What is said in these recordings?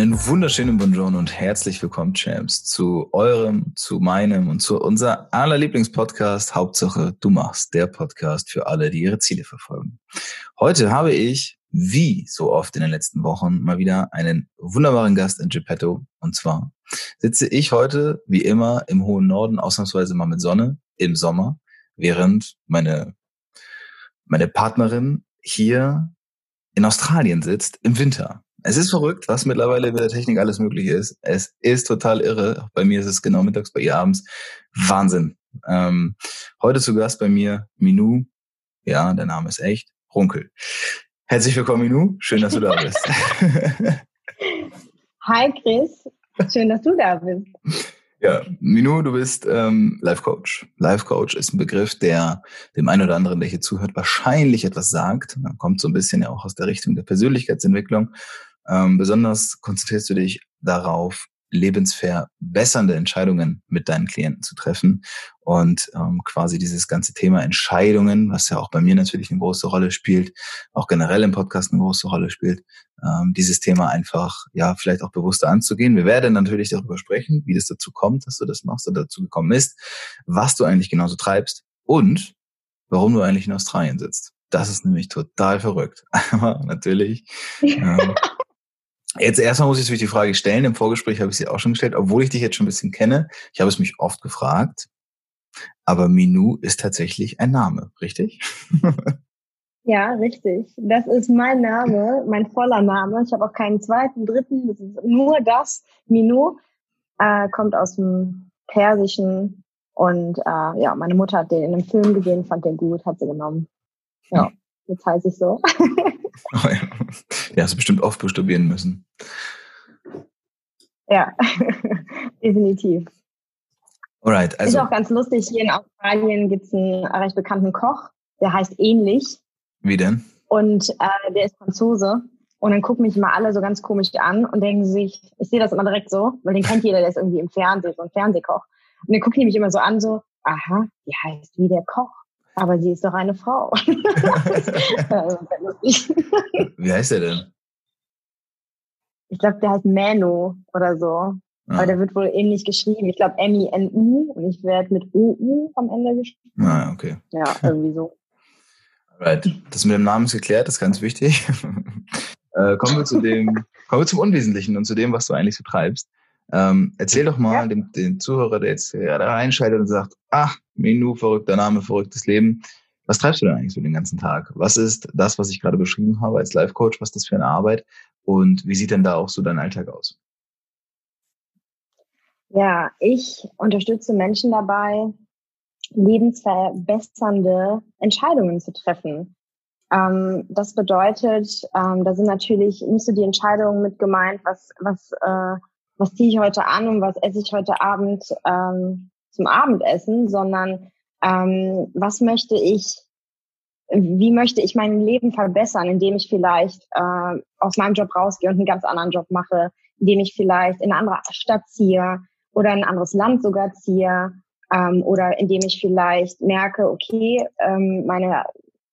Einen wunderschönen Bonjour und herzlich willkommen, Champs, zu eurem, zu meinem und zu unser aller Lieblingspodcast Hauptsache du machst, der Podcast für alle, die ihre Ziele verfolgen. Heute habe ich, wie so oft in den letzten Wochen, mal wieder einen wunderbaren Gast in Geppetto. Und zwar sitze ich heute, wie immer, im hohen Norden, ausnahmsweise mal mit Sonne, im Sommer, während meine, meine Partnerin hier in Australien sitzt, im Winter. Es ist verrückt, was mittlerweile mit der Technik alles möglich ist. Es ist total irre. Bei mir ist es genau mittags, bei ihr abends. Wahnsinn. Ähm, heute zu Gast bei mir Minu. Ja, der Name ist echt. Runkel. Herzlich willkommen, Minu. Schön, dass du da bist. Hi, Chris. Schön, dass du da bist. Ja, Minu, du bist ähm, Life Coach. Life Coach ist ein Begriff, der dem einen oder anderen, der hier zuhört, wahrscheinlich etwas sagt. Man kommt so ein bisschen ja auch aus der Richtung der Persönlichkeitsentwicklung. Ähm, besonders konzentrierst du dich darauf, lebensverbessernde Entscheidungen mit deinen Klienten zu treffen und ähm, quasi dieses ganze Thema Entscheidungen, was ja auch bei mir natürlich eine große Rolle spielt, auch generell im Podcast eine große Rolle spielt, ähm, dieses Thema einfach ja vielleicht auch bewusster anzugehen. Wir werden natürlich darüber sprechen, wie das dazu kommt, dass du das machst oder dazu gekommen ist, was du eigentlich genauso treibst und warum du eigentlich in Australien sitzt. Das ist nämlich total verrückt. Aber natürlich ähm, Jetzt erstmal muss ich natürlich die Frage stellen. Im Vorgespräch habe ich sie auch schon gestellt, obwohl ich dich jetzt schon ein bisschen kenne. Ich habe es mich oft gefragt. Aber Minu ist tatsächlich ein Name, richtig? Ja, richtig. Das ist mein Name, mein voller Name. Ich habe auch keinen zweiten, dritten. Das ist nur das. Minu äh, kommt aus dem Persischen und äh, ja, meine Mutter hat den in einem Film gesehen, fand den gut, hat sie genommen. Ja, jetzt heiße ich so. Oh ja. ja, hast du bestimmt oft buchstabieren müssen. Ja, definitiv. Alright, also. Ist auch ganz lustig, hier in Australien gibt es einen recht bekannten Koch, der heißt ähnlich. Wie denn? Und äh, der ist Franzose. Und dann gucken mich immer alle so ganz komisch an und denken sich, ich sehe das immer direkt so, weil den kennt jeder, der ist irgendwie im Fernsehen, so ein Fernsehkoch. Und dann gucken die mich immer so an, so, aha, die heißt wie der Koch. Aber sie ist doch eine Frau. Wie heißt er denn? Ich glaube, der heißt Mano oder so. Ah. Aber der wird wohl ähnlich geschrieben. Ich glaube M-I-N-U und ich werde mit U-U am Ende geschrieben. Ah, okay. Ja, irgendwie so. Alright. Das mit dem Namen ist geklärt, das ist ganz wichtig. äh, kommen wir zu dem, kommen wir zum Unwesentlichen und zu dem, was du eigentlich so treibst. Ähm, erzähl doch mal ja. dem, dem Zuhörer, der jetzt gerade reinschaltet und sagt, ach, Menu, verrückter Name, verrücktes Leben. Was treibst du denn eigentlich so den ganzen Tag? Was ist das, was ich gerade beschrieben habe als Life Coach? Was ist das für eine Arbeit? Und wie sieht denn da auch so dein Alltag aus? Ja, ich unterstütze Menschen dabei, lebensverbessernde Entscheidungen zu treffen. Ähm, das bedeutet, ähm, da sind natürlich nicht so die Entscheidungen mit gemeint, was, was, äh, was ziehe ich heute an und was esse ich heute Abend ähm, zum Abendessen, sondern ähm, was möchte ich, wie möchte ich mein Leben verbessern, indem ich vielleicht äh, aus meinem Job rausgehe und einen ganz anderen Job mache, indem ich vielleicht in eine andere Stadt ziehe oder in ein anderes Land sogar ziehe ähm, oder indem ich vielleicht merke, okay, ähm, meine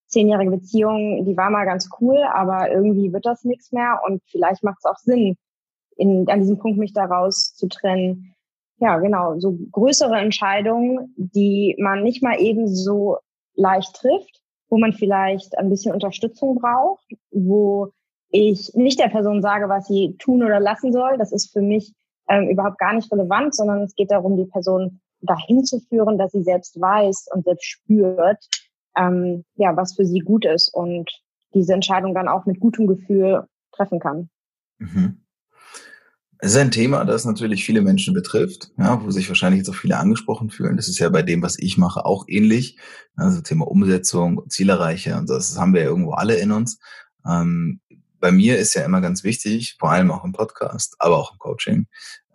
zehnjährige Beziehung, die war mal ganz cool, aber irgendwie wird das nichts mehr und vielleicht macht es auch Sinn, in, an diesem Punkt mich daraus zu trennen. Ja, genau, so größere Entscheidungen, die man nicht mal eben so leicht trifft, wo man vielleicht ein bisschen Unterstützung braucht, wo ich nicht der Person sage, was sie tun oder lassen soll. Das ist für mich ähm, überhaupt gar nicht relevant, sondern es geht darum, die Person dahin zu führen, dass sie selbst weiß und selbst spürt, ähm, ja, was für sie gut ist und diese Entscheidung dann auch mit gutem Gefühl treffen kann. Mhm. Es ist ein Thema, das natürlich viele Menschen betrifft, ja, wo sich wahrscheinlich jetzt auch viele angesprochen fühlen. Das ist ja bei dem, was ich mache, auch ähnlich. Also Thema Umsetzung, Zielerreiche und das haben wir ja irgendwo alle in uns. Ähm, bei mir ist ja immer ganz wichtig, vor allem auch im Podcast, aber auch im Coaching,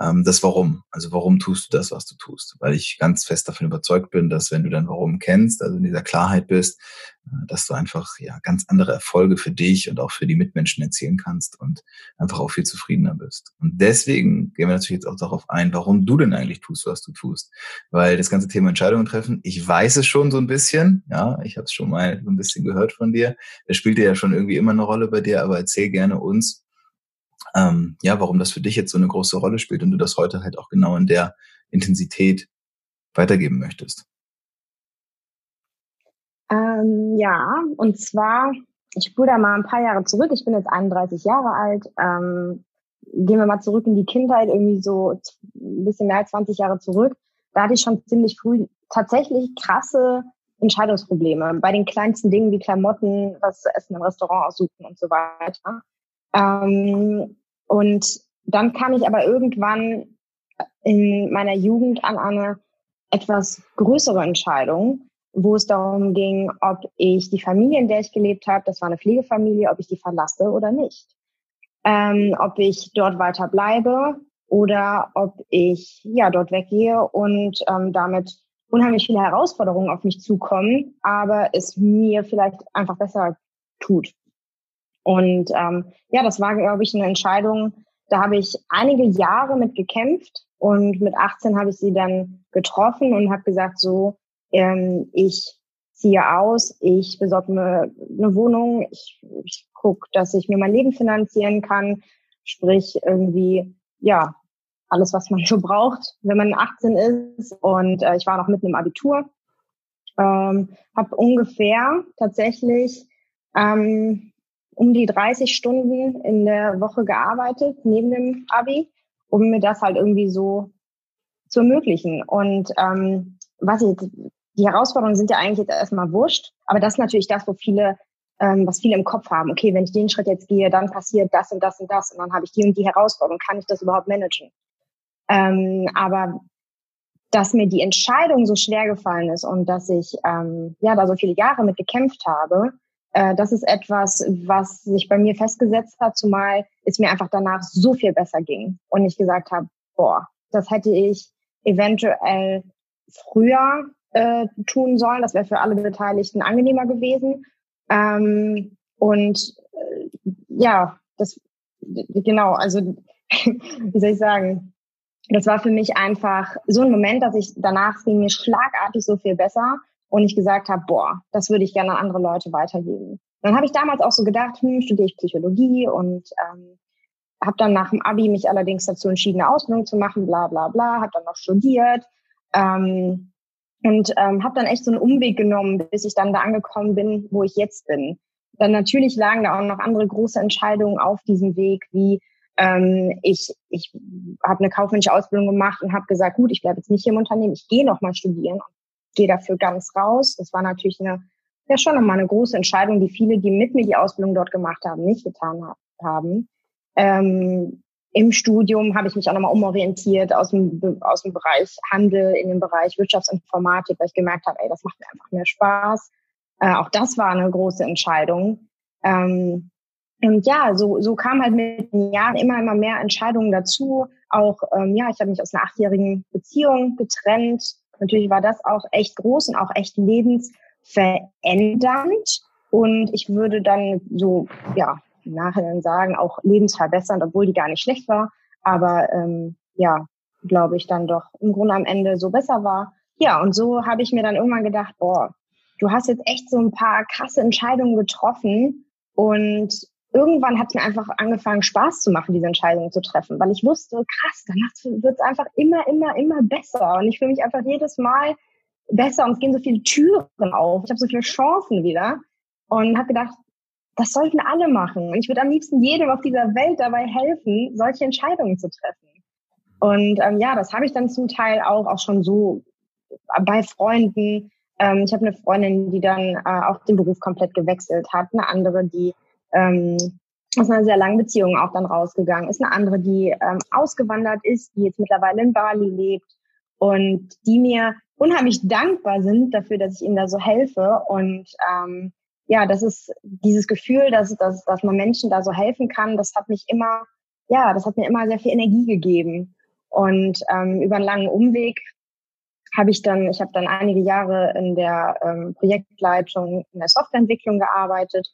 ähm, das Warum. Also warum tust du das, was du tust? Weil ich ganz fest davon überzeugt bin, dass wenn du dein Warum kennst, also in dieser Klarheit bist, äh, dass du einfach ja ganz andere Erfolge für dich und auch für die Mitmenschen erzielen kannst und einfach auch viel zufriedener bist. Und deswegen gehen wir natürlich jetzt auch darauf ein, warum du denn eigentlich tust, was du tust. Weil das ganze Thema Entscheidungen treffen, ich weiß es schon so ein bisschen, ja, ich habe es schon mal so ein bisschen gehört von dir. Das spielt ja schon irgendwie immer eine Rolle bei dir, aber erzähl gerne uns, ähm, ja, warum das für dich jetzt so eine große Rolle spielt und du das heute halt auch genau in der Intensität weitergeben möchtest. Ähm, ja, und zwar, ich spule da mal ein paar Jahre zurück. Ich bin jetzt 31 Jahre alt. Ähm, gehen wir mal zurück in die Kindheit, irgendwie so ein bisschen mehr als 20 Jahre zurück. Da hatte ich schon ziemlich früh tatsächlich krasse Entscheidungsprobleme bei den kleinsten Dingen wie Klamotten, was zu essen im Restaurant aussuchen und so weiter. Ähm, und dann kam ich aber irgendwann in meiner Jugend an eine etwas größere Entscheidung, wo es darum ging, ob ich die Familie, in der ich gelebt habe, das war eine Pflegefamilie, ob ich die verlasse oder nicht. Ähm, ob ich dort weiter bleibe oder ob ich ja dort weggehe und ähm, damit unheimlich viele Herausforderungen auf mich zukommen, aber es mir vielleicht einfach besser tut. Und ähm, ja, das war, glaube ich, eine Entscheidung, da habe ich einige Jahre mit gekämpft und mit 18 habe ich sie dann getroffen und habe gesagt, so, ähm, ich ziehe aus, ich besorge mir eine Wohnung, ich, ich gucke, dass ich mir mein Leben finanzieren kann, sprich irgendwie, ja, alles, was man so braucht, wenn man 18 ist. Und äh, ich war noch mitten im Abitur, ähm, habe ungefähr tatsächlich ähm, um die 30 Stunden in der Woche gearbeitet, neben dem Abi, um mir das halt irgendwie so zu ermöglichen. Und ähm, was ich, die Herausforderungen sind ja eigentlich jetzt erstmal wurscht, aber das ist natürlich das, wo viele, ähm, was viele im Kopf haben. Okay, wenn ich den Schritt jetzt gehe, dann passiert das und das und das und dann habe ich die und die Herausforderung. Kann ich das überhaupt managen? Ähm, aber dass mir die Entscheidung so schwer gefallen ist und dass ich ähm, ja da so viele Jahre mit gekämpft habe, das ist etwas, was sich bei mir festgesetzt hat, zumal es mir einfach danach so viel besser ging und ich gesagt habe, boah, das hätte ich eventuell früher äh, tun sollen. Das wäre für alle Beteiligten angenehmer gewesen. Ähm, und äh, ja, das genau, also wie soll ich sagen, das war für mich einfach so ein Moment, dass ich danach ging mir schlagartig so viel besser und ich gesagt habe, boah, das würde ich gerne an andere Leute weitergeben. Und dann habe ich damals auch so gedacht, hm, studiere ich Psychologie und ähm, habe dann nach dem Abi mich allerdings dazu entschieden, eine Ausbildung zu machen, bla bla bla, habe dann noch studiert ähm, und ähm, habe dann echt so einen Umweg genommen, bis ich dann da angekommen bin, wo ich jetzt bin. Dann natürlich lagen da auch noch andere große Entscheidungen auf diesem Weg, wie ähm, ich, ich habe eine kaufmännische Ausbildung gemacht und habe gesagt, gut, ich bleibe jetzt nicht hier im Unternehmen, ich gehe noch mal studieren gehe dafür ganz raus. Das war natürlich eine, ja schon nochmal eine große Entscheidung, die viele, die mit mir die Ausbildung dort gemacht haben, nicht getan haben. Ähm, Im Studium habe ich mich auch nochmal umorientiert aus dem, aus dem Bereich Handel in den Bereich Wirtschaftsinformatik, weil ich gemerkt habe, ey, das macht mir einfach mehr Spaß. Äh, auch das war eine große Entscheidung. Ähm, und ja, so, so kam halt mit den Jahren immer, immer mehr Entscheidungen dazu. Auch, ähm, ja, ich habe mich aus einer achtjährigen Beziehung getrennt, Natürlich war das auch echt groß und auch echt lebensverändernd. Und ich würde dann so, ja, im Nachhinein sagen, auch lebensverbessernd, obwohl die gar nicht schlecht war. Aber ähm, ja, glaube ich, dann doch im Grunde am Ende so besser war. Ja, und so habe ich mir dann irgendwann gedacht, boah, du hast jetzt echt so ein paar krasse Entscheidungen getroffen und irgendwann hat es mir einfach angefangen, Spaß zu machen, diese Entscheidungen zu treffen, weil ich wusste, krass, danach wird es einfach immer, immer, immer besser. Und ich fühle mich einfach jedes Mal besser und es gehen so viele Türen auf. Ich habe so viele Chancen wieder und habe gedacht, das sollten alle machen. Und ich würde am liebsten jedem auf dieser Welt dabei helfen, solche Entscheidungen zu treffen. Und ähm, ja, das habe ich dann zum Teil auch, auch schon so bei Freunden. Ähm, ich habe eine Freundin, die dann äh, auch den Beruf komplett gewechselt hat, eine andere, die ähm, aus einer sehr langen Beziehung auch dann rausgegangen ist, eine andere, die ähm, ausgewandert ist, die jetzt mittlerweile in Bali lebt und die mir unheimlich dankbar sind dafür, dass ich ihnen da so helfe. Und ähm, ja, das ist dieses Gefühl, dass, dass, dass man Menschen da so helfen kann, das hat mich immer, ja, das hat mir immer sehr viel Energie gegeben. Und ähm, über einen langen Umweg habe ich dann, ich habe dann einige Jahre in der ähm, Projektleitung in der Softwareentwicklung gearbeitet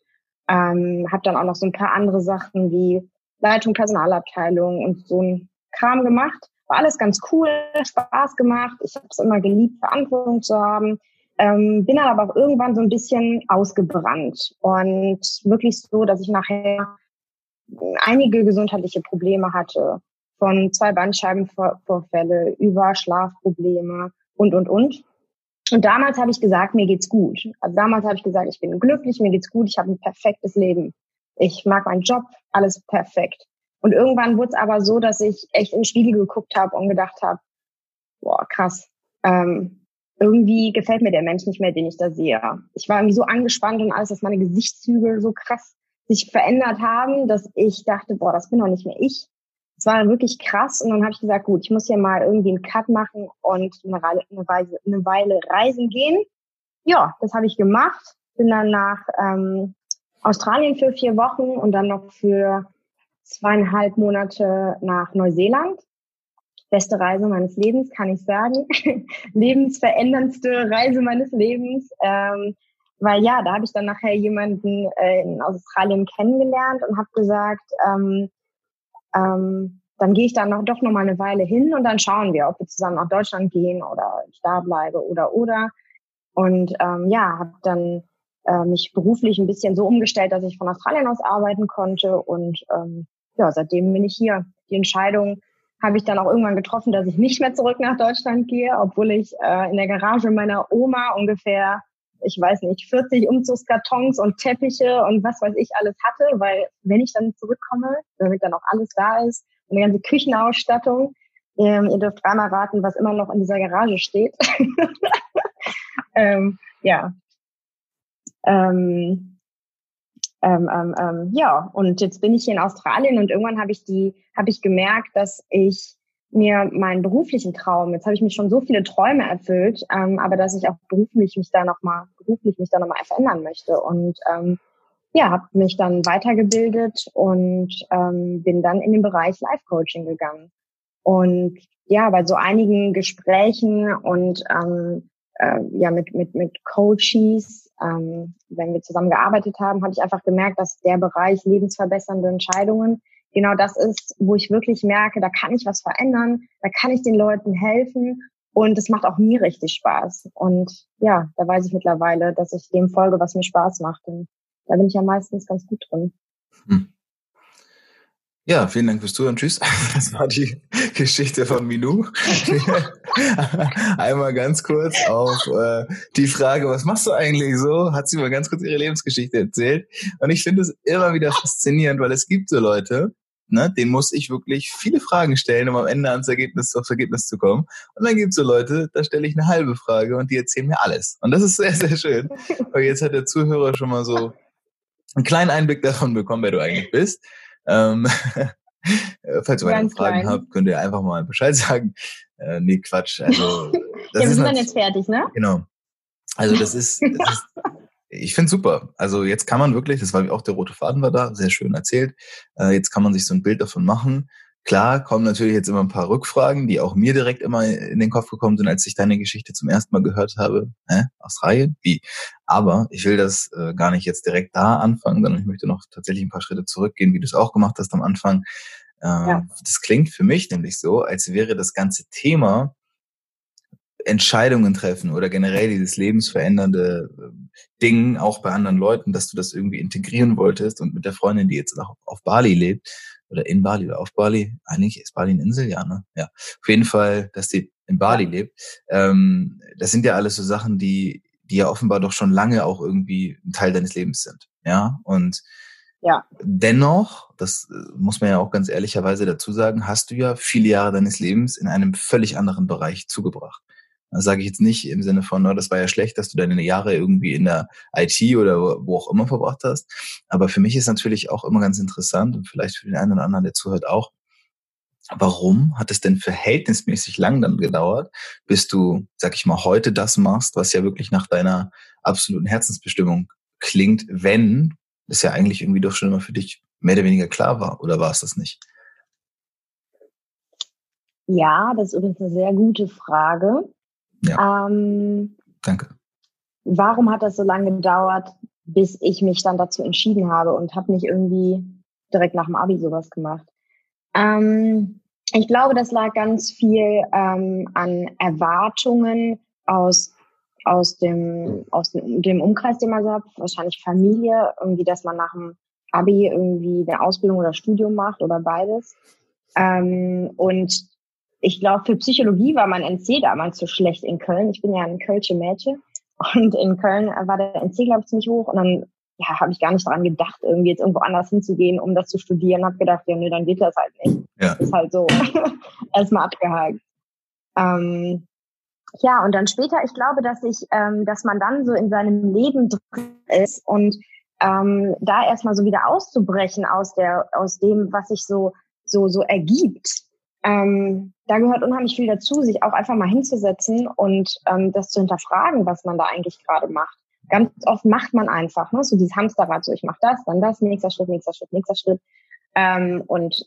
ähm, habe dann auch noch so ein paar andere Sachen wie Leitung, Personalabteilung und so ein Kram gemacht. War alles ganz cool, Spaß gemacht. Ich habe es immer geliebt, Verantwortung zu haben. Ähm, bin dann aber auch irgendwann so ein bisschen ausgebrannt und wirklich so, dass ich nachher einige gesundheitliche Probleme hatte, von zwei Bandscheibenvorfälle über Schlafprobleme und, und, und. Und damals habe ich gesagt, mir geht's gut. Also damals habe ich gesagt, ich bin glücklich, mir geht's gut, ich habe ein perfektes Leben. Ich mag meinen Job, alles perfekt. Und irgendwann wurde es aber so, dass ich echt in den Spiegel geguckt habe und gedacht habe, boah, krass, ähm, irgendwie gefällt mir der Mensch nicht mehr, den ich da sehe. Ich war irgendwie so angespannt und alles, dass meine Gesichtszüge so krass sich verändert haben, dass ich dachte, boah, das bin doch nicht mehr ich es war wirklich krass und dann habe ich gesagt, gut, ich muss hier mal irgendwie einen Cut machen und eine, eine, Weise, eine Weile reisen gehen. Ja, das habe ich gemacht. Bin dann nach ähm, Australien für vier Wochen und dann noch für zweieinhalb Monate nach Neuseeland. Beste Reise meines Lebens, kann ich sagen. Lebensveränderndste Reise meines Lebens. Ähm, weil ja, da habe ich dann nachher jemanden äh, in Australien kennengelernt und habe gesagt, ähm, ähm, dann gehe ich da noch doch noch mal eine Weile hin und dann schauen wir, ob wir zusammen nach Deutschland gehen oder ich da bleibe oder oder. Und ähm, ja, habe dann äh, mich beruflich ein bisschen so umgestellt, dass ich von Australien aus arbeiten konnte und ähm, ja, seitdem bin ich hier. Die Entscheidung habe ich dann auch irgendwann getroffen, dass ich nicht mehr zurück nach Deutschland gehe, obwohl ich äh, in der Garage meiner Oma ungefähr ich weiß nicht, 40 Umzugskartons und Teppiche und was weiß ich alles hatte, weil wenn ich dann zurückkomme, damit dann auch alles da ist und die ganze Küchenausstattung, ähm, ihr dürft dreimal raten, was immer noch in dieser Garage steht. ähm, ja. Ähm, ähm, ähm, ähm, ja, und jetzt bin ich hier in Australien und irgendwann habe ich die, habe ich gemerkt, dass ich mir meinen beruflichen Traum, jetzt habe ich mich schon so viele Träume erfüllt, ähm, aber dass ich auch beruflich mich da nochmal, beruflich mich da nochmal verändern möchte. Und ähm, ja, habe mich dann weitergebildet und ähm, bin dann in den Bereich Life Coaching gegangen. Und ja, bei so einigen Gesprächen und ähm, äh, ja mit mit mit Coaches, ähm, wenn wir zusammen gearbeitet haben, habe ich einfach gemerkt, dass der Bereich lebensverbessernde Entscheidungen genau das ist, wo ich wirklich merke, da kann ich was verändern, da kann ich den Leuten helfen und es macht auch mir richtig Spaß. Und ja, da weiß ich mittlerweile, dass ich dem folge, was mir Spaß macht. Und da bin ich ja meistens ganz gut drin. Hm. Ja, vielen Dank fürs Zuhören. Tschüss. Das war die Geschichte von Minou. Einmal ganz kurz auf äh, die Frage, was machst du eigentlich so? Hat sie mal ganz kurz ihre Lebensgeschichte erzählt. Und ich finde es immer wieder faszinierend, weil es gibt so Leute, ne, denen muss ich wirklich viele Fragen stellen, um am Ende ans Ergebnis, aufs Ergebnis zu kommen. Und dann gibt es so Leute, da stelle ich eine halbe Frage und die erzählen mir alles. Und das ist sehr, sehr schön. Weil jetzt hat der Zuhörer schon mal so einen kleinen Einblick davon bekommen, wer du eigentlich bist. Ähm, falls ihr weitere Fragen klein. habt, könnt ihr einfach mal Bescheid sagen. Äh, nee, Quatsch. Also, das ja, wir sind dann jetzt fertig, ne? Genau. Also das ist, das ist ich finde super. Also jetzt kann man wirklich, das war auch der rote Faden war da, sehr schön erzählt. Äh, jetzt kann man sich so ein Bild davon machen. Klar kommen natürlich jetzt immer ein paar Rückfragen, die auch mir direkt immer in den Kopf gekommen sind, als ich deine Geschichte zum ersten Mal gehört habe. Hä? Australien? Wie? Aber ich will das äh, gar nicht jetzt direkt da anfangen, sondern ich möchte noch tatsächlich ein paar Schritte zurückgehen, wie du es auch gemacht hast am Anfang. Äh, ja. Das klingt für mich nämlich so, als wäre das ganze Thema Entscheidungen treffen oder generell dieses lebensverändernde ähm, Ding auch bei anderen Leuten, dass du das irgendwie integrieren wolltest und mit der Freundin, die jetzt auch auf Bali lebt oder in Bali oder auf Bali, eigentlich ist Bali eine Insel, ja, ne? Ja, auf jeden Fall, dass sie in Bali ja. lebt. Ähm, das sind ja alles so Sachen, die die ja offenbar doch schon lange auch irgendwie ein Teil deines Lebens sind, ja und ja. Dennoch, das äh, muss man ja auch ganz ehrlicherweise dazu sagen, hast du ja viele Jahre deines Lebens in einem völlig anderen Bereich zugebracht. Das sage ich jetzt nicht im Sinne von, no, das war ja schlecht, dass du deine Jahre irgendwie in der IT oder wo auch immer verbracht hast. Aber für mich ist natürlich auch immer ganz interessant und vielleicht für den einen oder anderen, der zuhört, auch, warum hat es denn verhältnismäßig lang dann gedauert, bis du, sag ich mal, heute das machst, was ja wirklich nach deiner absoluten Herzensbestimmung klingt, wenn das ja eigentlich irgendwie doch schon immer für dich mehr oder weniger klar war, oder war es das nicht? Ja, das ist übrigens eine sehr gute Frage. Ja. Ähm, Danke. Warum hat das so lange gedauert, bis ich mich dann dazu entschieden habe und habe nicht irgendwie direkt nach dem Abi sowas gemacht? Ähm, ich glaube, das lag ganz viel ähm, an Erwartungen aus aus dem, aus dem Umkreis, den man so hat, wahrscheinlich Familie, irgendwie, dass man nach dem Abi irgendwie eine Ausbildung oder Studium macht oder beides. Ähm, und ich glaube, für Psychologie war mein NC damals so schlecht in Köln. Ich bin ja ein Kölsche Mädchen. Und in Köln war der NC, glaube ich, ziemlich hoch. Und dann ja, habe ich gar nicht daran gedacht, irgendwie jetzt irgendwo anders hinzugehen, um das zu studieren. Habe gedacht, ja, nee, dann geht das halt nicht. Ja. Ist halt so. Erstmal abgehakt. Ähm, ja, und dann später, ich glaube, dass ich, ähm, dass man dann so in seinem Leben drin ist und ähm, da erstmal so wieder auszubrechen aus der, aus dem, was sich so, so, so ergibt. Ähm, da gehört unheimlich viel dazu, sich auch einfach mal hinzusetzen und ähm, das zu hinterfragen, was man da eigentlich gerade macht. Ganz oft macht man einfach, ne, so dieses Hamsterrad, so ich mache das, dann das, nächster Schritt, nächster Schritt, nächster Schritt. Ähm, und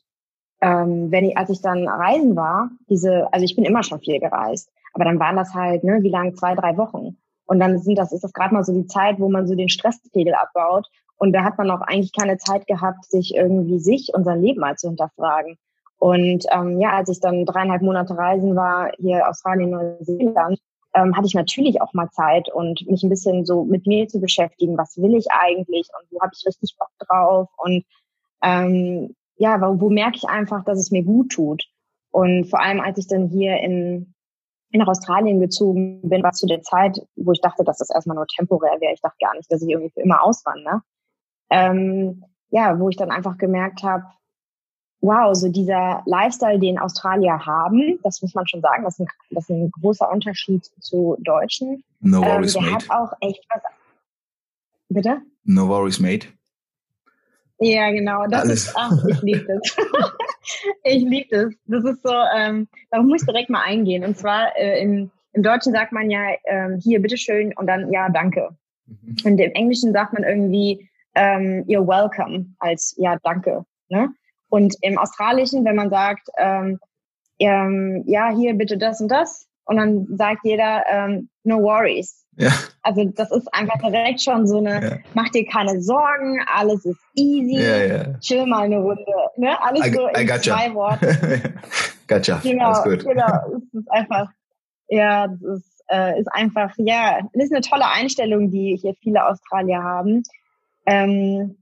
ähm, wenn ich, als ich dann reisen war, diese, also ich bin immer schon viel gereist, aber dann waren das halt, ne, wie lang, zwei, drei Wochen. Und dann sind das, ist das gerade mal so die Zeit, wo man so den Stresspegel abbaut. Und da hat man auch eigentlich keine Zeit gehabt, sich irgendwie sich und sein Leben mal zu hinterfragen. Und ähm, ja, als ich dann dreieinhalb Monate reisen war, hier Australien, Neuseeland, ähm, hatte ich natürlich auch mal Zeit und mich ein bisschen so mit mir zu beschäftigen, was will ich eigentlich und wo habe ich richtig Bock drauf und ähm, ja, wo, wo merke ich einfach, dass es mir gut tut. Und vor allem, als ich dann hier in nach Australien gezogen bin, war zu der Zeit, wo ich dachte, dass das erstmal nur temporär wäre. Ich dachte gar nicht, dass ich irgendwie für immer auswandere. Ähm, ja, wo ich dann einfach gemerkt habe, wow, so dieser Lifestyle, den Australier haben, das muss man schon sagen, das ist ein, das ist ein großer Unterschied zu Deutschen. No worries, ähm, der mate. hat auch echt was. Bitte? No worries, mate. Ja, genau. Das Alles. ist, ach, ich liebe das. ich liebe das. Das ist so, ähm, da muss ich direkt mal eingehen. Und zwar äh, im, im Deutschen sagt man ja ähm, hier, bitteschön und dann ja, danke. Mhm. Und im Englischen sagt man irgendwie ähm, you're welcome als ja, danke. Ne? Und im Australischen, wenn man sagt, ähm, ähm, ja, hier bitte das und das, und dann sagt jeder, ähm, no worries. Ja. Also das ist einfach direkt schon so eine, ja. mach dir keine Sorgen, alles ist easy, ja, chill mal eine Runde. Ne? Alles I, so in gotcha. zwei Worten. gotcha. Genau, Alles gut. genau. Es ist einfach, ja, das ist, äh, ist einfach, ja, das ist eine tolle Einstellung, die hier viele Australier haben. Ähm,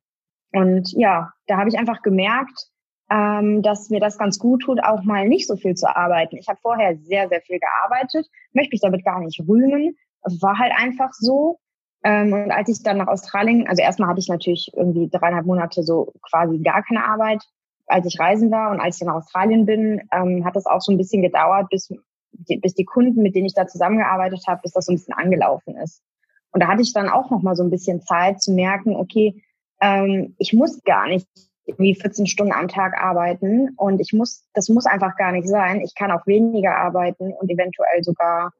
und ja, da habe ich einfach gemerkt, ähm, dass mir das ganz gut tut, auch mal nicht so viel zu arbeiten. Ich habe vorher sehr, sehr viel gearbeitet, möchte mich damit gar nicht rühmen, es war halt einfach so. Ähm, und als ich dann nach Australien, also erstmal hatte ich natürlich irgendwie dreieinhalb Monate so quasi gar keine Arbeit, als ich reisen war. Und als ich dann nach Australien bin, ähm, hat das auch so ein bisschen gedauert, bis, bis die Kunden, mit denen ich da zusammengearbeitet habe, bis das so ein bisschen angelaufen ist. Und da hatte ich dann auch noch mal so ein bisschen Zeit zu merken, okay, ähm, ich muss gar nicht irgendwie 14 Stunden am Tag arbeiten und ich muss, das muss einfach gar nicht sein. Ich kann auch weniger arbeiten und eventuell sogar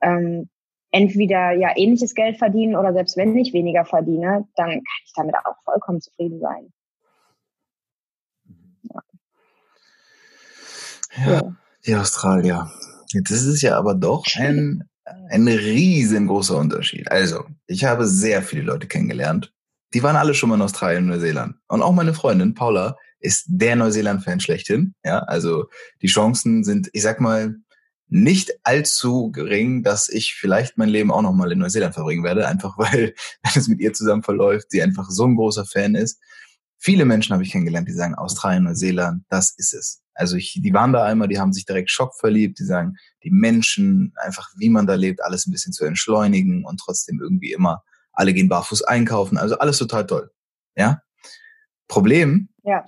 ähm, entweder ja ähnliches Geld verdienen oder selbst wenn ich weniger verdiene, dann kann ich damit auch vollkommen zufrieden sein. Ja, ja die Australier. Jetzt ist ja aber doch ein, ein riesengroßer Unterschied. Also, ich habe sehr viele Leute kennengelernt. Die waren alle schon mal in Australien und Neuseeland. Und auch meine Freundin Paula ist der Neuseeland-Fan schlechthin. Ja, also die Chancen sind, ich sag mal, nicht allzu gering, dass ich vielleicht mein Leben auch nochmal in Neuseeland verbringen werde, einfach weil, wenn es mit ihr zusammen verläuft, sie einfach so ein großer Fan ist. Viele Menschen habe ich kennengelernt, die sagen, Australien, Neuseeland, das ist es. Also ich, die waren da einmal, die haben sich direkt Schock verliebt, die sagen, die Menschen, einfach wie man da lebt, alles ein bisschen zu entschleunigen und trotzdem irgendwie immer, alle gehen barfuß einkaufen, also alles total toll. Ja? Problem, ja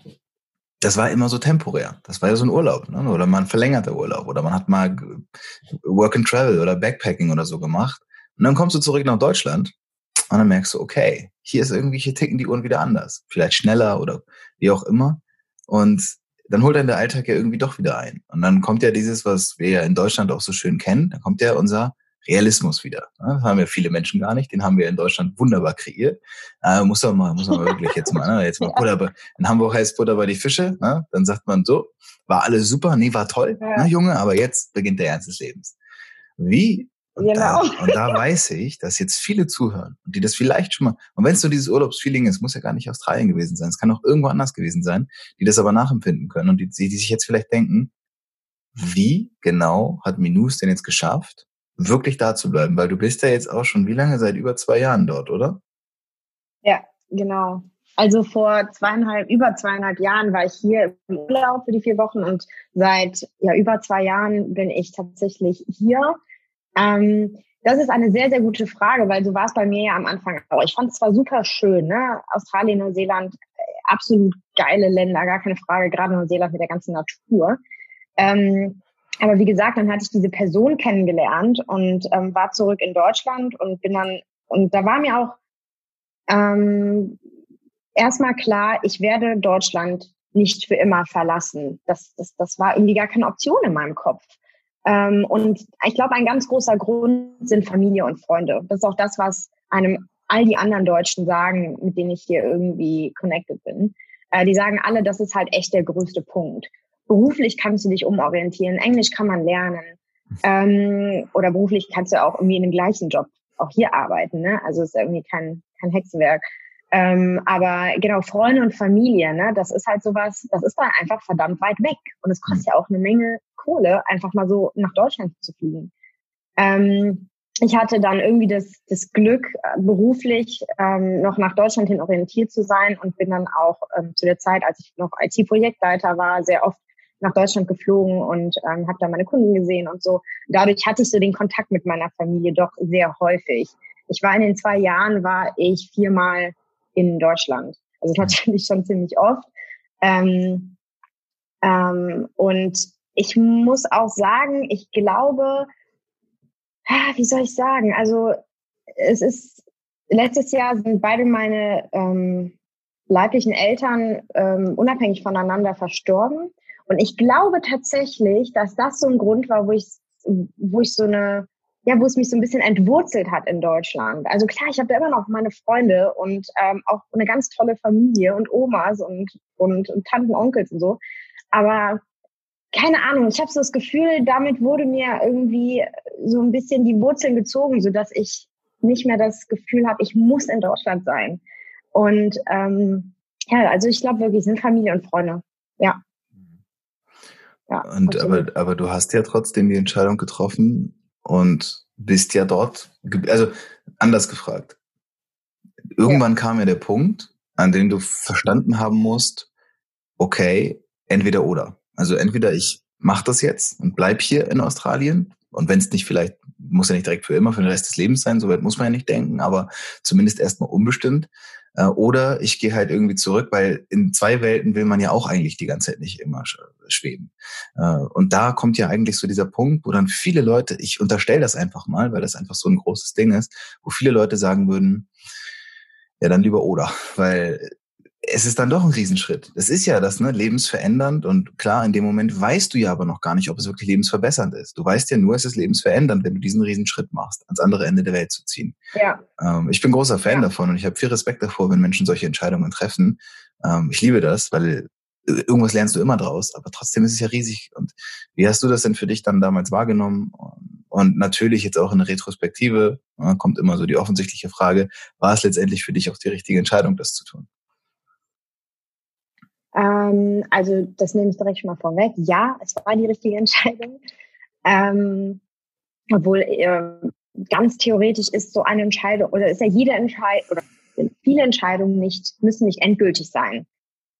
das war immer so temporär. Das war ja so ein Urlaub, ne? oder man verlängert der Urlaub oder man hat mal Work and Travel oder Backpacking oder so gemacht. Und dann kommst du zurück nach Deutschland und dann merkst du, okay, hier ist irgendwie, hier ticken die Uhren wieder anders. Vielleicht schneller oder wie auch immer. Und dann holt dann der Alltag ja irgendwie doch wieder ein. Und dann kommt ja dieses, was wir ja in Deutschland auch so schön kennen, dann kommt ja unser Realismus wieder. Das haben ja viele Menschen gar nicht. Den haben wir in Deutschland wunderbar kreiert. Äh, muss man mal, muss man wirklich jetzt mal, ne? jetzt mal Butter bei, in Hamburg heißt Butter bei die Fische. Ne? Dann sagt man so, war alles super, nee, war toll, ja. ne, Junge, aber jetzt beginnt der Ernst des Lebens. Wie? Und, genau. da, und da weiß ich, dass jetzt viele zuhören und die das vielleicht schon mal, und wenn es so dieses Urlaubsfeeling ist, muss ja gar nicht Australien gewesen sein, es kann auch irgendwo anders gewesen sein, die das aber nachempfinden können und die, die sich jetzt vielleicht denken, wie genau hat Minus denn jetzt geschafft, wirklich da zu bleiben? Weil du bist ja jetzt auch schon wie lange? Seit über zwei Jahren dort, oder? Ja, genau. Also vor zweieinhalb, über zweieinhalb Jahren war ich hier im Urlaub für die vier Wochen und seit ja über zwei Jahren bin ich tatsächlich hier. Ähm, das ist eine sehr, sehr gute Frage, weil so war es bei mir ja am Anfang auch. Ich fand es zwar super schön, ne? Australien, Neuseeland, äh, absolut geile Länder, gar keine Frage, gerade Neuseeland mit der ganzen Natur. Ähm, aber wie gesagt, dann hatte ich diese Person kennengelernt und ähm, war zurück in Deutschland und bin dann, und da war mir auch ähm, erstmal klar, ich werde Deutschland nicht für immer verlassen. Das, das, das war irgendwie gar keine Option in meinem Kopf. Ähm, und ich glaube, ein ganz großer Grund sind Familie und Freunde. Das ist auch das, was einem all die anderen Deutschen sagen, mit denen ich hier irgendwie connected bin. Äh, die sagen alle, das ist halt echt der größte Punkt beruflich kannst du dich umorientieren, Englisch kann man lernen. Ähm, oder beruflich kannst du auch irgendwie in dem gleichen Job auch hier arbeiten. Ne? Also ist irgendwie kein, kein Hexenwerk. Ähm, aber genau, Freunde und Familie, ne, das ist halt sowas, das ist dann einfach verdammt weit weg. Und es kostet ja auch eine Menge Kohle, einfach mal so nach Deutschland zu fliegen. Ähm, ich hatte dann irgendwie das, das Glück, äh, beruflich ähm, noch nach Deutschland hin orientiert zu sein und bin dann auch ähm, zu der Zeit, als ich noch IT-Projektleiter war, sehr oft nach Deutschland geflogen und ähm, habe da meine Kunden gesehen und so. Dadurch hatte ich so den Kontakt mit meiner Familie doch sehr häufig. Ich war in den zwei Jahren, war ich viermal in Deutschland. Also natürlich schon ziemlich oft. Ähm, ähm, und ich muss auch sagen, ich glaube, wie soll ich sagen? Also es ist letztes Jahr sind beide meine ähm, leiblichen Eltern ähm, unabhängig voneinander verstorben. Und ich glaube tatsächlich, dass das so ein Grund war, wo ich, wo ich so eine, ja, wo es mich so ein bisschen entwurzelt hat in Deutschland. Also klar, ich habe da immer noch meine Freunde und ähm, auch eine ganz tolle Familie und Omas und, und, und Tanten, Onkels und so. Aber keine Ahnung, ich habe so das Gefühl, damit wurde mir irgendwie so ein bisschen die Wurzeln gezogen, so dass ich nicht mehr das Gefühl habe, ich muss in Deutschland sein. Und ähm, ja, also ich glaube wirklich, sind Familie und Freunde. Ja. Ja, und aber, aber du hast ja trotzdem die Entscheidung getroffen und bist ja dort, also anders gefragt. Irgendwann ja. kam ja der Punkt, an dem du verstanden haben musst, okay, entweder oder. Also entweder ich mache das jetzt und bleib hier in Australien und wenn es nicht vielleicht, muss ja nicht direkt für immer, für den Rest des Lebens sein, soweit muss man ja nicht denken, aber zumindest erstmal unbestimmt. Äh, oder ich gehe halt irgendwie zurück, weil in zwei Welten will man ja auch eigentlich die ganze Zeit nicht immer schweben. Äh, und da kommt ja eigentlich so dieser Punkt, wo dann viele Leute, ich unterstelle das einfach mal, weil das einfach so ein großes Ding ist, wo viele Leute sagen würden, ja, dann lieber oder, weil es ist dann doch ein Riesenschritt. Es ist ja das, ne, lebensverändernd und klar, in dem Moment weißt du ja aber noch gar nicht, ob es wirklich lebensverbessernd ist. Du weißt ja nur, es ist lebensverändernd, wenn du diesen Riesenschritt machst, ans andere Ende der Welt zu ziehen. Ja. Ähm, ich bin großer Fan ja. davon und ich habe viel Respekt davor, wenn Menschen solche Entscheidungen treffen. Ähm, ich liebe das, weil irgendwas lernst du immer draus, aber trotzdem ist es ja riesig. Und wie hast du das denn für dich dann damals wahrgenommen? Und natürlich jetzt auch in der Retrospektive ja, kommt immer so die offensichtliche Frage, war es letztendlich für dich auch die richtige Entscheidung, das zu tun? Ähm, also das nehme ich direkt schon mal vorweg. Ja, es war die richtige Entscheidung. Ähm, obwohl äh, ganz theoretisch ist so eine Entscheidung oder ist ja jede Entscheidung oder viele Entscheidungen nicht müssen nicht endgültig sein.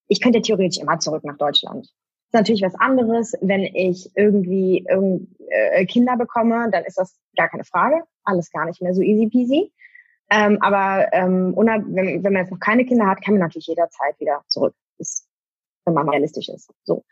Ich könnte theoretisch immer zurück nach Deutschland. ist natürlich was anderes, wenn ich irgendwie irgend, äh, Kinder bekomme, dann ist das gar keine Frage, alles gar nicht mehr so easy peasy. Ähm, aber ähm, wenn, wenn man jetzt noch keine Kinder hat, kann man natürlich jederzeit wieder zurück, ist, wenn man realistisch ist. So.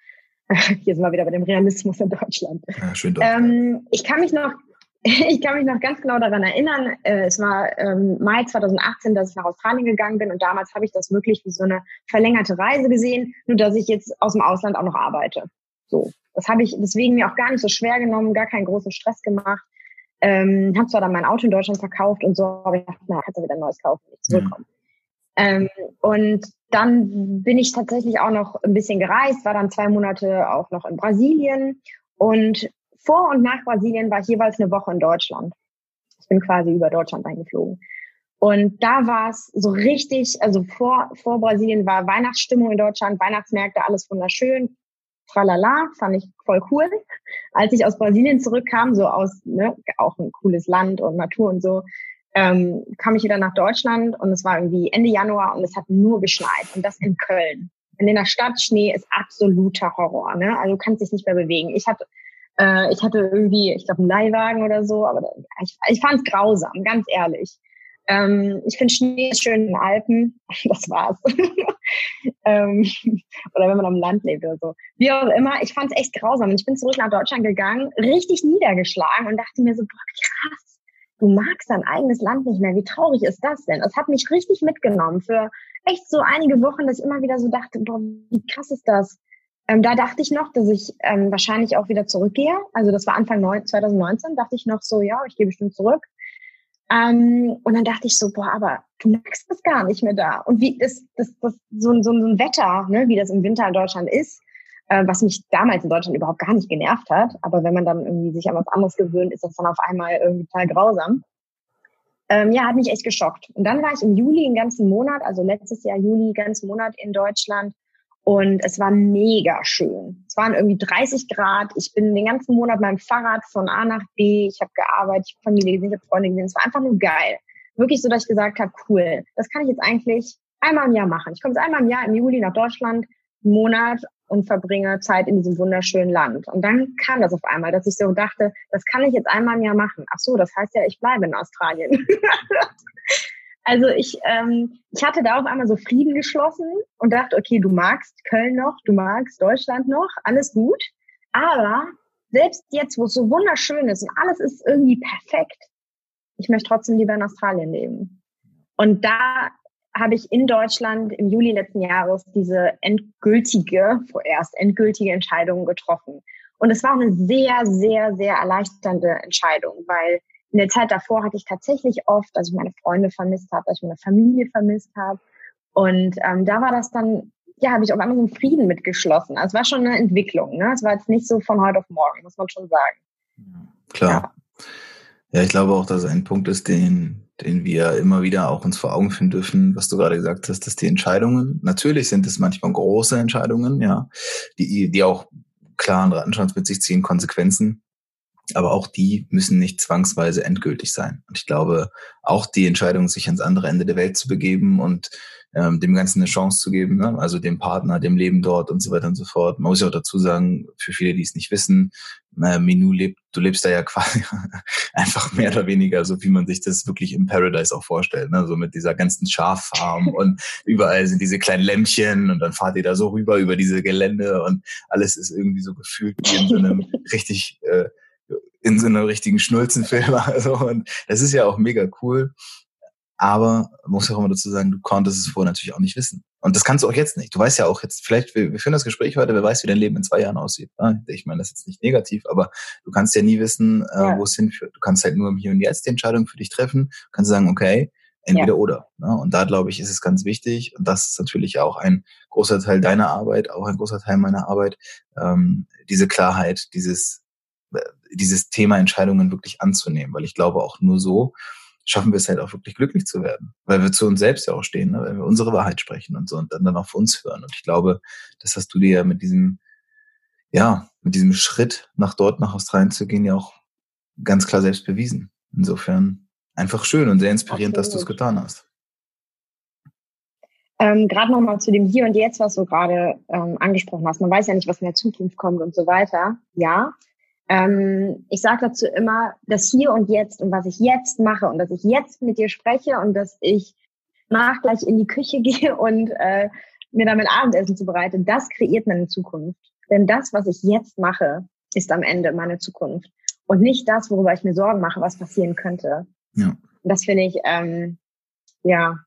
Hier sind wir wieder bei dem Realismus in Deutschland. Ja, schön ähm, ich kann mich noch, ich kann mich noch ganz genau daran erinnern. Äh, es war ähm, Mai 2018, dass ich nach Australien gegangen bin und damals habe ich das wirklich wie so eine verlängerte Reise gesehen, nur dass ich jetzt aus dem Ausland auch noch arbeite. So, das habe ich deswegen mir auch gar nicht so schwer genommen, gar keinen großen Stress gemacht. Ähm, habe zwar dann mein Auto in Deutschland verkauft und so, aber ich dachte, na, kannst du wieder ein neues kaufen, nicht zurückkommen. Mhm. Ähm, und dann bin ich tatsächlich auch noch ein bisschen gereist, war dann zwei Monate auch noch in Brasilien und vor und nach Brasilien war ich jeweils eine Woche in Deutschland. Ich bin quasi über Deutschland eingeflogen. Und da war es so richtig, also vor, vor Brasilien war Weihnachtsstimmung in Deutschland, Weihnachtsmärkte, alles wunderschön tralala, fand ich voll cool. Als ich aus Brasilien zurückkam, so aus, ne, auch ein cooles Land und Natur und so, ähm, kam ich wieder nach Deutschland und es war irgendwie Ende Januar und es hat nur geschneit und das in Köln. Und in der Stadt Schnee ist absoluter Horror, ne? Also du kannst dich nicht mehr bewegen. Ich hatte, äh, ich hatte irgendwie, ich glaube, einen Leihwagen oder so, aber ich, ich fand es grausam, ganz ehrlich. Ähm, ich finde Schnee schön in den Alpen. Das war's. ähm, oder wenn man am Land lebt oder so. Wie auch immer, ich fand es echt grausam. Und ich bin zurück nach Deutschland gegangen, richtig niedergeschlagen und dachte mir so, boah, krass, du magst dein eigenes Land nicht mehr. Wie traurig ist das denn? Das hat mich richtig mitgenommen für echt so einige Wochen, dass ich immer wieder so dachte, boah, wie krass ist das? Ähm, da dachte ich noch, dass ich ähm, wahrscheinlich auch wieder zurückgehe. Also das war Anfang 2019, dachte ich noch so, ja, ich gehe bestimmt zurück. Ähm, und dann dachte ich so, boah, aber du magst das gar nicht mehr da. Und wie das, das, das so, so, so ein Wetter, ne, wie das im Winter in Deutschland ist, äh, was mich damals in Deutschland überhaupt gar nicht genervt hat. Aber wenn man dann irgendwie sich an was anderes gewöhnt, ist das dann auf einmal irgendwie total grausam. Ähm, ja, hat mich echt geschockt. Und dann war ich im Juli einen ganzen Monat, also letztes Jahr Juli, ganzen Monat in Deutschland und es war mega schön. Es waren irgendwie 30 Grad. Ich bin den ganzen Monat mit meinem Fahrrad von A nach B. Ich habe gearbeitet, ich habe Familie gesehen, ich habe Freunde gesehen. Es war einfach nur geil. Wirklich so, dass ich gesagt habe, cool, das kann ich jetzt eigentlich einmal im Jahr machen. Ich komme jetzt einmal im Jahr im Juli nach Deutschland, einen Monat und verbringe Zeit in diesem wunderschönen Land. Und dann kam das auf einmal, dass ich so dachte, das kann ich jetzt einmal im Jahr machen. Ach so, das heißt ja, ich bleibe in Australien. Also ich, ähm, ich hatte da auf einmal so Frieden geschlossen und dachte, okay, du magst Köln noch, du magst Deutschland noch, alles gut. Aber selbst jetzt, wo es so wunderschön ist und alles ist irgendwie perfekt, ich möchte trotzdem lieber in Australien leben. Und da habe ich in Deutschland im Juli letzten Jahres diese endgültige, vorerst endgültige Entscheidung getroffen. Und es war eine sehr, sehr, sehr erleichternde Entscheidung, weil in der Zeit davor hatte ich tatsächlich oft, dass ich meine Freunde vermisst habe, dass ich meine Familie vermisst habe. Und ähm, da war das dann, ja, habe ich auf einmal so einen Frieden mitgeschlossen. Also es war schon eine Entwicklung. Ne? Es war jetzt nicht so von heute auf morgen, muss man schon sagen. Klar. Ja. ja, ich glaube auch, dass ein Punkt ist, den, den wir immer wieder auch uns vor Augen führen dürfen, was du gerade gesagt hast, dass die Entscheidungen, natürlich sind es manchmal große Entscheidungen, ja, die, die auch klaren Rattenschwanz mit sich ziehen, Konsequenzen aber auch die müssen nicht zwangsweise endgültig sein. Und ich glaube, auch die Entscheidung, sich ans andere Ende der Welt zu begeben und ähm, dem Ganzen eine Chance zu geben, ne? also dem Partner, dem Leben dort und so weiter und so fort. Man muss ja auch dazu sagen, für viele, die es nicht wissen, äh, Minu lebt, du lebst da ja quasi einfach mehr oder weniger so, wie man sich das wirklich im Paradise auch vorstellt, ne? so mit dieser ganzen Schaffarm und überall sind diese kleinen Lämpchen und dann fahrt ihr da so rüber über diese Gelände und alles ist irgendwie so gefühlt wie in so einem richtig äh, in so einem richtigen Schnulzenfilm. Also, und das ist ja auch mega cool. Aber muss ja auch immer dazu sagen, du konntest es vorher natürlich auch nicht wissen. Und das kannst du auch jetzt nicht. Du weißt ja auch jetzt, vielleicht, wir, wir führen das Gespräch heute, wer weiß, wie dein Leben in zwei Jahren aussieht. Ich meine, das ist jetzt nicht negativ, aber du kannst ja nie wissen, äh, wo es hinführt. Du kannst halt nur im Hier und Jetzt die Entscheidung für dich treffen. Du kannst sagen, okay, entweder ja. oder. Ne? Und da, glaube ich, ist es ganz wichtig, und das ist natürlich auch ein großer Teil deiner Arbeit, auch ein großer Teil meiner Arbeit, ähm, diese Klarheit, dieses dieses Thema Entscheidungen wirklich anzunehmen, weil ich glaube, auch nur so schaffen wir es halt auch wirklich glücklich zu werden, weil wir zu uns selbst ja auch stehen, ne? weil wir unsere Wahrheit sprechen und so und dann, dann auf uns hören. Und ich glaube, das hast du dir ja mit diesem, ja, mit diesem Schritt nach dort, nach Australien zu gehen, ja auch ganz klar selbst bewiesen. Insofern einfach schön und sehr inspirierend, Absolut. dass du es getan hast. Ähm, gerade nochmal zu dem Hier und Jetzt, was du gerade ähm, angesprochen hast. Man weiß ja nicht, was in der Zukunft kommt und so weiter. Ja. Ähm, ich sage dazu immer, das Hier und Jetzt und was ich jetzt mache und dass ich jetzt mit dir spreche und dass ich nach gleich in die Küche gehe und äh, mir damit Abendessen zubereite, das kreiert meine Zukunft. Denn das, was ich jetzt mache, ist am Ende meine Zukunft. Und nicht das, worüber ich mir Sorgen mache, was passieren könnte. Ja. Und das finde ich, ähm, ja,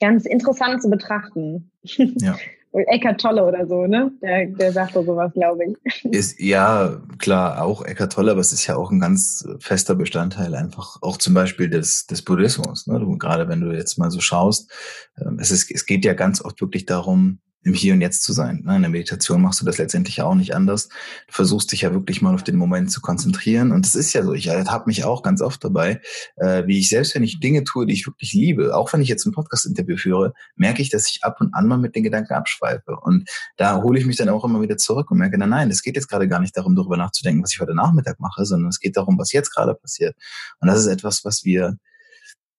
ganz interessant zu betrachten. Ja. Eckart Tolle oder so, ne? Der, der sagt so sowas, glaube ich. Ist, ja, klar, auch Eckart Tolle, aber es ist ja auch ein ganz fester Bestandteil einfach auch zum Beispiel des, des Buddhismus. Ne? Du, gerade wenn du jetzt mal so schaust, ähm, es, ist, es geht ja ganz oft wirklich darum, im Hier und Jetzt zu sein. Ne? In der Meditation machst du das letztendlich auch nicht anders. Du versuchst dich ja wirklich mal auf den Moment zu konzentrieren. Und das ist ja so. Ich habe mich auch ganz oft dabei, äh, wie ich selbst, wenn ich Dinge tue, die ich wirklich liebe, auch wenn ich jetzt ein Podcast-Interview führe, merke ich, dass ich ab und an mal mit den Gedanken abschweife. Und da hole ich mich dann auch immer wieder zurück und merke, nein, nein, es geht jetzt gerade gar nicht darum, darüber nachzudenken, was ich heute Nachmittag mache, sondern es geht darum, was jetzt gerade passiert. Und das ist etwas, was wir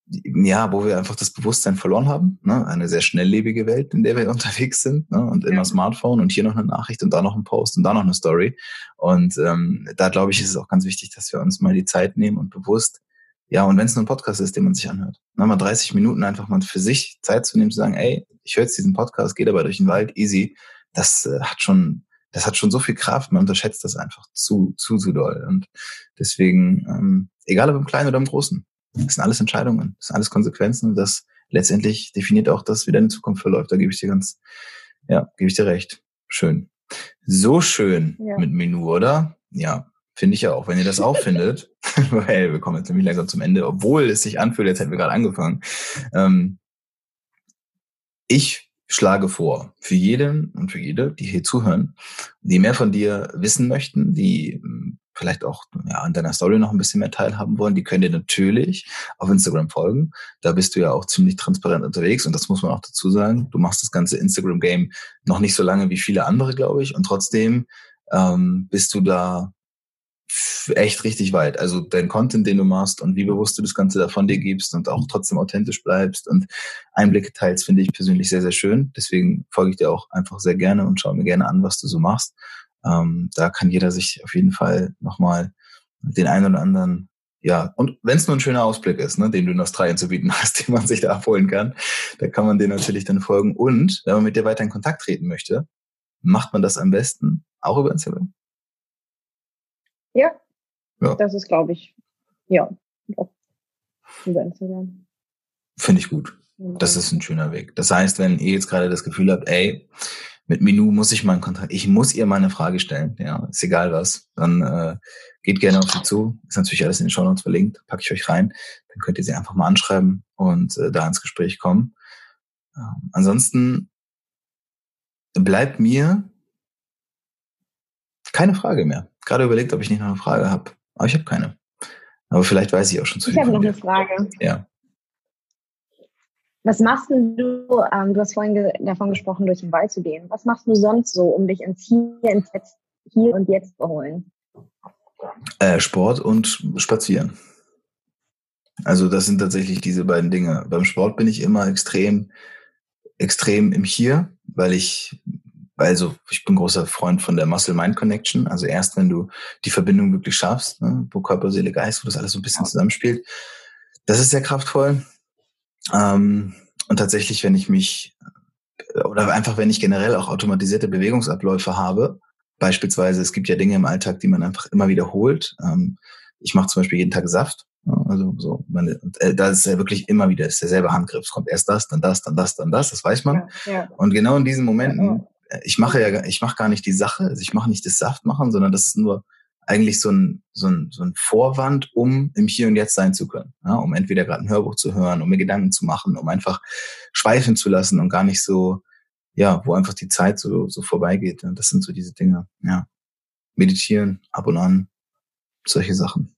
ja, wo wir einfach das Bewusstsein verloren haben. Ne? Eine sehr schnelllebige Welt, in der wir unterwegs sind. Ne? Und immer ja. Smartphone und hier noch eine Nachricht und da noch ein Post und da noch eine Story. Und ähm, da glaube ich, ist es auch ganz wichtig, dass wir uns mal die Zeit nehmen und bewusst, ja, und wenn es nur ein Podcast ist, den man sich anhört, ne? mal 30 Minuten einfach mal für sich Zeit zu nehmen, zu sagen, ey, ich höre jetzt diesen Podcast, geht aber durch den Wald, easy. Das äh, hat schon, das hat schon so viel Kraft, man unterschätzt das einfach zu, zu, zu doll. Und deswegen, ähm, egal ob im Kleinen oder im Großen, das sind alles Entscheidungen, das sind alles Konsequenzen und das letztendlich definiert auch das, wie deine Zukunft verläuft. Da gebe ich dir ganz, ja, gebe ich dir recht. Schön. So schön ja. mit Menu, oder? Ja, finde ich ja auch. Wenn ihr das auch findet, weil wir kommen jetzt nämlich langsam zum Ende, obwohl es sich anfühlt, jetzt hätten wir gerade angefangen. Ähm, ich schlage vor, für jeden und für jede, die hier zuhören, die mehr von dir wissen möchten, die vielleicht auch ja, an deiner Story noch ein bisschen mehr teilhaben wollen, die können dir natürlich auf Instagram folgen. Da bist du ja auch ziemlich transparent unterwegs und das muss man auch dazu sagen. Du machst das ganze Instagram-Game noch nicht so lange wie viele andere, glaube ich, und trotzdem ähm, bist du da echt richtig weit. Also dein Content, den du machst und wie bewusst du das Ganze davon dir gibst und auch trotzdem authentisch bleibst und Einblicke teilst, finde ich persönlich sehr, sehr schön. Deswegen folge ich dir auch einfach sehr gerne und schaue mir gerne an, was du so machst. Ähm, da kann jeder sich auf jeden Fall nochmal den einen oder anderen, ja, und wenn es nur ein schöner Ausblick ist, ne, den du in Australien zu bieten hast, den man sich da abholen kann, da kann man dir natürlich dann folgen. Und wenn man mit dir weiter in Kontakt treten möchte, macht man das am besten auch über Instagram? Ja, ja. das ist, glaube ich, ja, über Instagram. Finde ich gut. Das ist ein schöner Weg. Das heißt, wenn ihr jetzt gerade das Gefühl habt, ey, mit Minu muss ich mal in Kontakt, ich muss ihr mal eine Frage stellen, ja, ist egal was, dann äh, geht gerne auf sie zu, ist natürlich alles in den Show Notes verlinkt, packe ich euch rein, dann könnt ihr sie einfach mal anschreiben und äh, da ins Gespräch kommen. Ähm, ansonsten bleibt mir keine Frage mehr. Gerade überlegt, ob ich nicht noch eine Frage habe, aber ich habe keine. Aber vielleicht weiß ich auch schon zu viel. Ich habe noch eine Frage. Ja. Was machst du, ähm, du hast vorhin ge davon gesprochen, durch den Wald zu gehen. Was machst du sonst so, um dich ins Hier, ins Jetzt, Hier und Jetzt zu holen? Äh, Sport und Spazieren. Also das sind tatsächlich diese beiden Dinge. Beim Sport bin ich immer extrem, extrem im Hier, weil ich, also ich bin großer Freund von der Muscle-Mind-Connection. Also erst wenn du die Verbindung wirklich schaffst, ne, wo Körper, Seele, Geist, wo das alles so ein bisschen zusammenspielt, das ist sehr kraftvoll. Ähm, und tatsächlich, wenn ich mich oder einfach, wenn ich generell auch automatisierte Bewegungsabläufe habe, beispielsweise, es gibt ja Dinge im Alltag, die man einfach immer wiederholt. Ähm, ich mache zum Beispiel jeden Tag Saft. Also so, meine, äh, da ist ja wirklich immer wieder ist derselbe Handgriff. Es kommt erst das, dann das, dann das, dann das, das weiß man. Ja, ja. Und genau in diesen Momenten, äh, ich mache ja, ich mache gar nicht die Sache, also ich mache nicht das Saft machen, sondern das ist nur eigentlich so ein, so ein, so ein Vorwand, um im Hier und Jetzt sein zu können. Ja, um entweder gerade ein Hörbuch zu hören, um mir Gedanken zu machen, um einfach schweifen zu lassen und gar nicht so, ja, wo einfach die Zeit so, so vorbeigeht. Und das sind so diese Dinge, ja. Meditieren, ab und an, solche Sachen.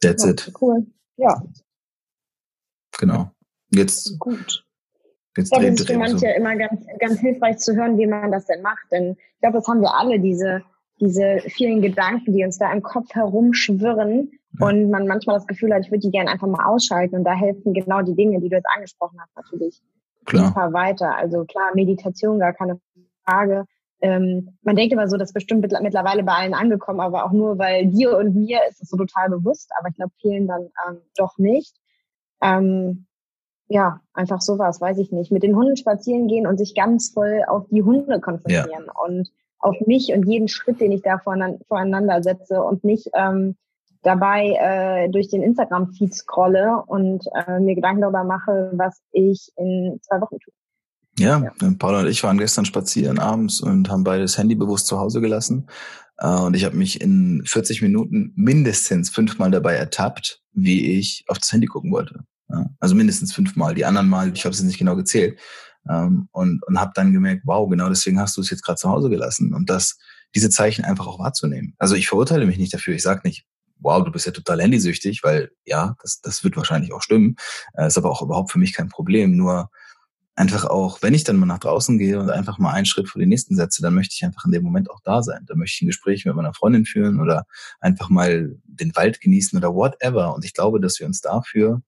That's ja, it. Cool. Ja. Genau. Jetzt. Gut. Ja, das ist für manche so. immer ganz, ganz hilfreich zu hören, wie man das denn macht. Denn ich glaube, das haben wir alle, diese, diese vielen Gedanken, die uns da im Kopf herumschwirren ja. und man manchmal das Gefühl hat, ich würde die gerne einfach mal ausschalten. Und da helfen genau die Dinge, die du jetzt angesprochen hast, natürlich klar. super weiter. Also klar, Meditation, gar keine Frage. Ähm, man denkt immer so, das ist bestimmt mittlerweile bei allen angekommen, aber auch nur, weil dir und mir ist es so total bewusst, aber ich glaube vielen dann ähm, doch nicht. Ähm, ja, einfach sowas, weiß ich nicht. Mit den Hunden spazieren gehen und sich ganz voll auf die Hunde konzentrieren ja. und auf mich und jeden Schritt, den ich da voreinander setze und nicht ähm, dabei äh, durch den Instagram-Feed scrolle und äh, mir Gedanken darüber mache, was ich in zwei Wochen tue. Ja, ja, Paula und ich waren gestern spazieren abends und haben beide das Handy bewusst zu Hause gelassen. Äh, und ich habe mich in 40 Minuten mindestens fünfmal dabei ertappt, wie ich auf das Handy gucken wollte. Also mindestens fünfmal. Die anderen Mal, ich habe es nicht genau gezählt. Ähm, und und habe dann gemerkt, wow, genau deswegen hast du es jetzt gerade zu Hause gelassen. Und das, diese Zeichen einfach auch wahrzunehmen. Also ich verurteile mich nicht dafür. Ich sage nicht, wow, du bist ja total handysüchtig, weil ja, das, das wird wahrscheinlich auch stimmen. Äh, ist aber auch überhaupt für mich kein Problem. Nur einfach auch, wenn ich dann mal nach draußen gehe und einfach mal einen Schritt vor den nächsten setze, dann möchte ich einfach in dem Moment auch da sein. Da möchte ich ein Gespräch mit meiner Freundin führen oder einfach mal den Wald genießen oder whatever. Und ich glaube, dass wir uns dafür,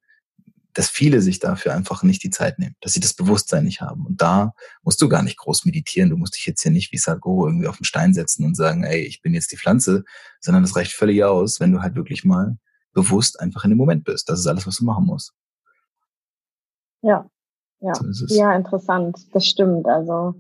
dass viele sich dafür einfach nicht die Zeit nehmen, dass sie das Bewusstsein nicht haben. Und da musst du gar nicht groß meditieren. Du musst dich jetzt hier nicht wie Sadhguru irgendwie auf den Stein setzen und sagen, ey, ich bin jetzt die Pflanze, sondern das reicht völlig aus, wenn du halt wirklich mal bewusst einfach in dem Moment bist. Das ist alles, was du machen musst. Ja, ja, so ja, interessant. Das stimmt. Also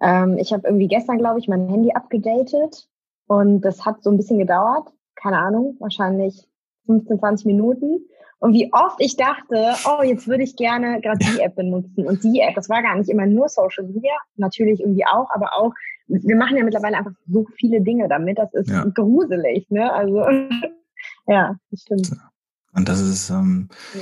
ähm, ich habe irgendwie gestern, glaube ich, mein Handy abgedatet und das hat so ein bisschen gedauert. Keine Ahnung, wahrscheinlich 15, 20 Minuten. Und wie oft ich dachte, oh, jetzt würde ich gerne gerade die App benutzen. Und die App, das war gar nicht immer nur Social Media, natürlich irgendwie auch, aber auch, wir machen ja mittlerweile einfach so viele Dinge damit, das ist ja. gruselig, ne? Also ja, das stimmt. Und das ist, ähm, ja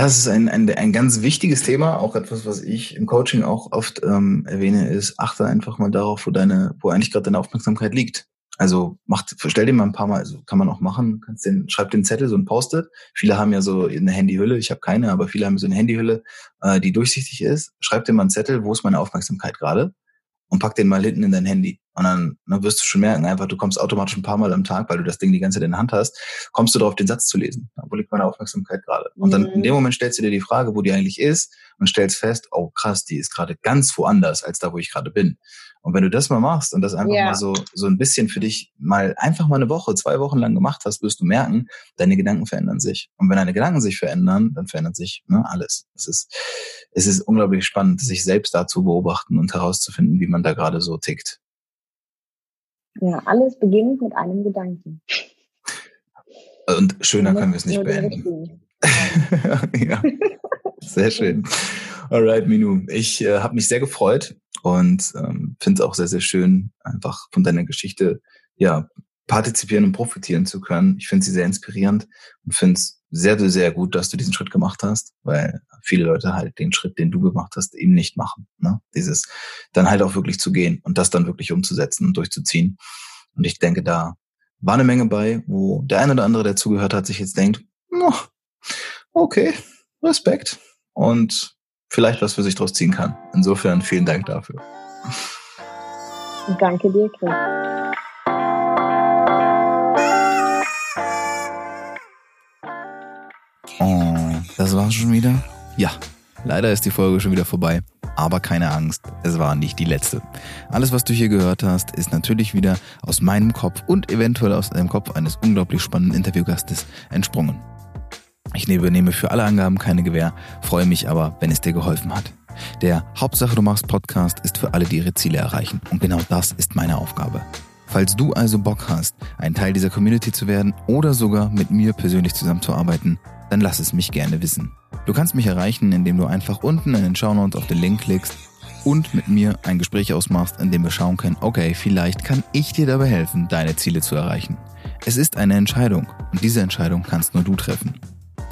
es ist ein, ein, ein ganz wichtiges Thema, auch etwas, was ich im Coaching auch oft ähm, erwähne, ist, achte einfach mal darauf, wo deine, wo eigentlich gerade deine Aufmerksamkeit liegt. Also macht, stell dir mal ein paar Mal, also kann man auch machen, kannst den, schreib den Zettel, so ein Post-it. Viele haben ja so eine Handyhülle, ich habe keine, aber viele haben so eine Handyhülle, äh, die durchsichtig ist. Schreib dir mal einen Zettel, wo ist meine Aufmerksamkeit gerade? und pack den mal hinten in dein Handy. Und dann, dann wirst du schon merken, einfach, du kommst automatisch ein paar Mal am Tag, weil du das Ding die ganze Zeit in der Hand hast, kommst du darauf, den Satz zu lesen. Wo liegt meine Aufmerksamkeit gerade? Und dann in dem mhm. Moment stellst du dir die Frage, wo die eigentlich ist und stellst fest, oh krass, die ist gerade ganz woanders als da, wo ich gerade bin. Und wenn du das mal machst und das einfach yeah. mal so, so ein bisschen für dich mal einfach mal eine Woche, zwei Wochen lang gemacht hast, wirst du merken, deine Gedanken verändern sich. Und wenn deine Gedanken sich verändern, dann verändert sich ne, alles. Es ist, es ist unglaublich spannend, sich selbst da zu beobachten und herauszufinden, wie man da gerade so tickt. Ja, alles beginnt mit einem Gedanken. Und schöner können wir es nicht beenden. ja, sehr schön. Alright, Minu. Ich äh, habe mich sehr gefreut und ähm, finde es auch sehr, sehr schön, einfach von deiner Geschichte ja partizipieren und profitieren zu können. Ich finde sie sehr inspirierend und finde es sehr, sehr, sehr gut, dass du diesen Schritt gemacht hast, weil viele Leute halt den Schritt, den du gemacht hast, eben nicht machen. Ne? Dieses dann halt auch wirklich zu gehen und das dann wirklich umzusetzen und durchzuziehen. Und ich denke, da war eine Menge bei, wo der eine oder andere, der zugehört hat, sich jetzt denkt, okay, Respekt. Und vielleicht was für sich draus ziehen kann. Insofern vielen Dank dafür. Danke dir, Chris. Schon wieder? Ja, leider ist die Folge schon wieder vorbei. Aber keine Angst, es war nicht die letzte. Alles, was du hier gehört hast, ist natürlich wieder aus meinem Kopf und eventuell aus dem Kopf eines unglaublich spannenden Interviewgastes entsprungen. Ich übernehme für alle Angaben keine Gewähr, freue mich aber, wenn es dir geholfen hat. Der Hauptsache du machst Podcast ist für alle, die ihre Ziele erreichen. Und genau das ist meine Aufgabe. Falls du also Bock hast, ein Teil dieser Community zu werden oder sogar mit mir persönlich zusammenzuarbeiten, dann lass es mich gerne wissen. Du kannst mich erreichen, indem du einfach unten in den Shownotes auf den Link klickst und mit mir ein Gespräch ausmachst, in dem wir schauen können, okay, vielleicht kann ich dir dabei helfen, deine Ziele zu erreichen. Es ist eine Entscheidung und diese Entscheidung kannst nur du treffen.